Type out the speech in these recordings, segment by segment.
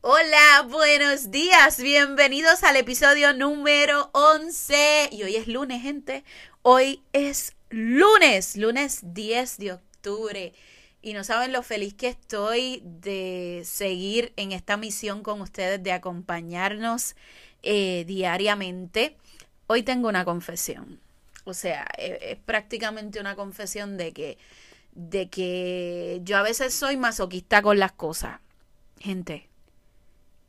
Hola, buenos días, bienvenidos al episodio número 11. Y hoy es lunes, gente. Hoy es lunes, lunes 10 de octubre. Y no saben lo feliz que estoy de seguir en esta misión con ustedes, de acompañarnos eh, diariamente. Hoy tengo una confesión. O sea, es, es prácticamente una confesión de que, de que yo a veces soy masoquista con las cosas. Gente,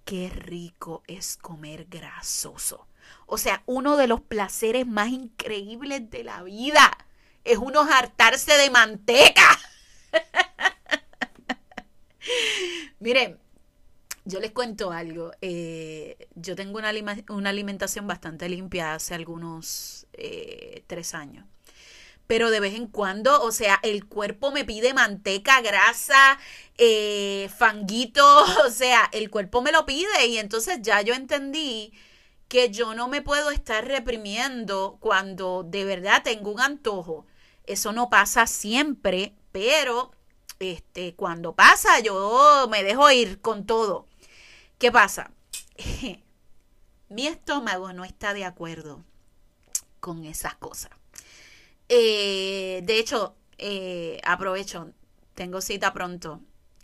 qué rico es comer grasoso. O sea, uno de los placeres más increíbles de la vida es uno hartarse de manteca. Miren, yo les cuento algo. Eh, yo tengo una, alimentación bastante limpia hace algunos eh, tres años pero de vez en cuando, o sea, el cuerpo me pide manteca, grasa, eh, fanguito, o sea, el cuerpo me lo pide y entonces ya yo entendí que yo no me puedo estar reprimiendo cuando de verdad tengo un antojo. Eso no pasa siempre, pero este, cuando pasa yo me dejo ir con todo. ¿Qué pasa? Mi estómago no está de acuerdo con esas cosas. Eh, de hecho, eh, aprovecho, tengo cita pronto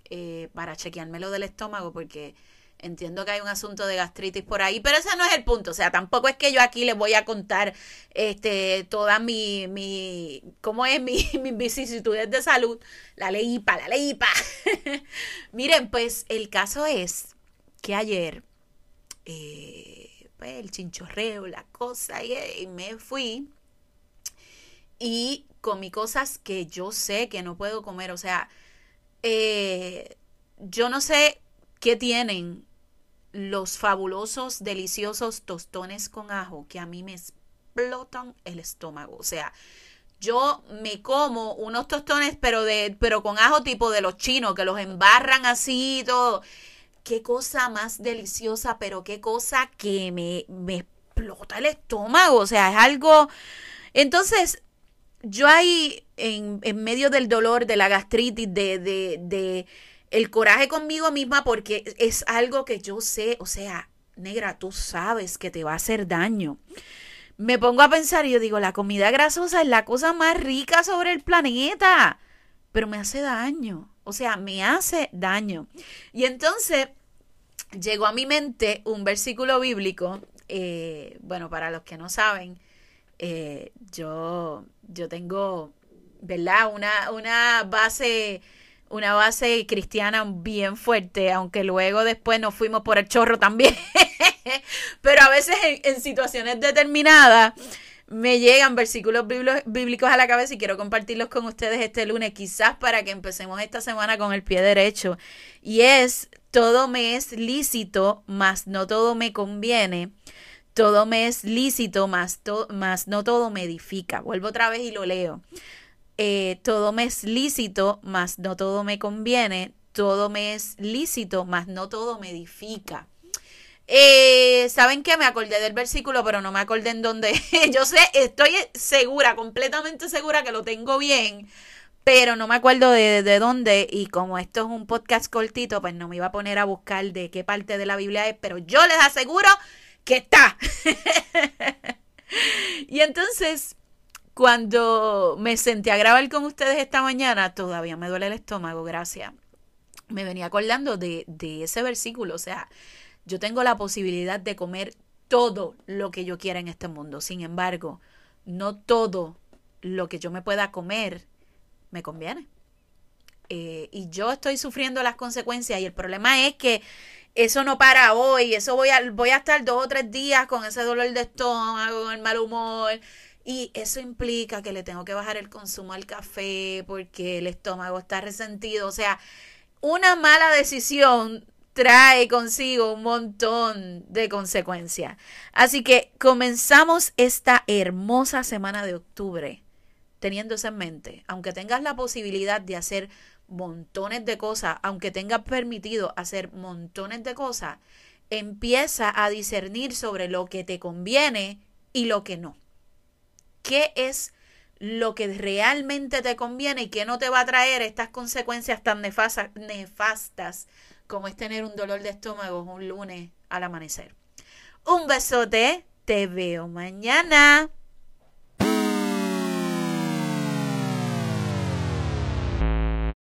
eh, para chequearme lo del estómago porque entiendo que hay un asunto de gastritis por ahí, pero ese no es el punto. O sea, tampoco es que yo aquí les voy a contar este, toda mi, mi, cómo es mi, mis vicisitudes de salud. La leipa, la leipa. Miren, pues el caso es que ayer, pues el chinchorreo, la cosa, y me fui y comí cosas que yo sé que no puedo comer. O sea, eh, yo no sé qué tienen los fabulosos, deliciosos tostones con ajo que a mí me explotan el estómago. O sea, yo me como unos tostones, pero de, pero con ajo tipo de los chinos, que los embarran así y todo. Qué cosa más deliciosa, pero qué cosa que me, me explota el estómago. O sea, es algo. Entonces, yo ahí, en, en, medio del dolor, de la gastritis, de, de, de el coraje conmigo misma, porque es algo que yo sé, o sea, negra, tú sabes que te va a hacer daño. Me pongo a pensar y yo digo, la comida grasosa es la cosa más rica sobre el planeta, pero me hace daño, o sea, me hace daño. Y entonces llegó a mi mente un versículo bíblico, eh, bueno, para los que no saben, eh, yo, yo tengo, ¿verdad? Una, una base una base cristiana bien fuerte, aunque luego después nos fuimos por el chorro también. Pero a veces en, situaciones determinadas me llegan versículos bíblicos a la cabeza y quiero compartirlos con ustedes este lunes, quizás para que empecemos esta semana con el pie derecho. Y es, todo me es lícito, mas no todo me conviene todo me es lícito, más, no todo me edifica. Vuelvo otra vez y lo leo. Eh, todo me es lícito, más no todo me conviene. Todo me es lícito, más no todo me edifica. Eh, Saben que me acordé del versículo, pero no me acordé en dónde. Yo sé, estoy segura, completamente segura que lo tengo bien, pero no me acuerdo de, de, dónde. Y como esto es un podcast cortito, pues no me iba a poner a buscar de qué parte de la Biblia es, pero yo les aseguro que está. y entonces, cuando me senté a grabar con ustedes esta mañana, todavía me duele el estómago, gracias. Me venía acordando de, de ese versículo, o sea, yo tengo la posibilidad de comer todo lo que yo quiera en este mundo. Sin embargo, no todo lo que yo me pueda comer me conviene. Eh, y yo estoy sufriendo las consecuencias y el problema es que eso no para hoy, eso voy a, voy a estar dos o tres días con ese dolor de estómago, con el mal humor. Y eso implica que le tengo que bajar el consumo al café porque el estómago está resentido. O sea, una mala decisión trae consigo un montón de consecuencias. Así que comenzamos esta hermosa semana de octubre teniendo eso en mente. Aunque tengas la posibilidad de hacer montones de cosas, aunque tengas permitido hacer montones de cosas, empieza a discernir sobre lo que te conviene y lo que no. qué es lo que realmente te conviene y que no te va a traer estas consecuencias tan nefastas como es tener un dolor de estómago un lunes al amanecer. Un besote, te veo mañana.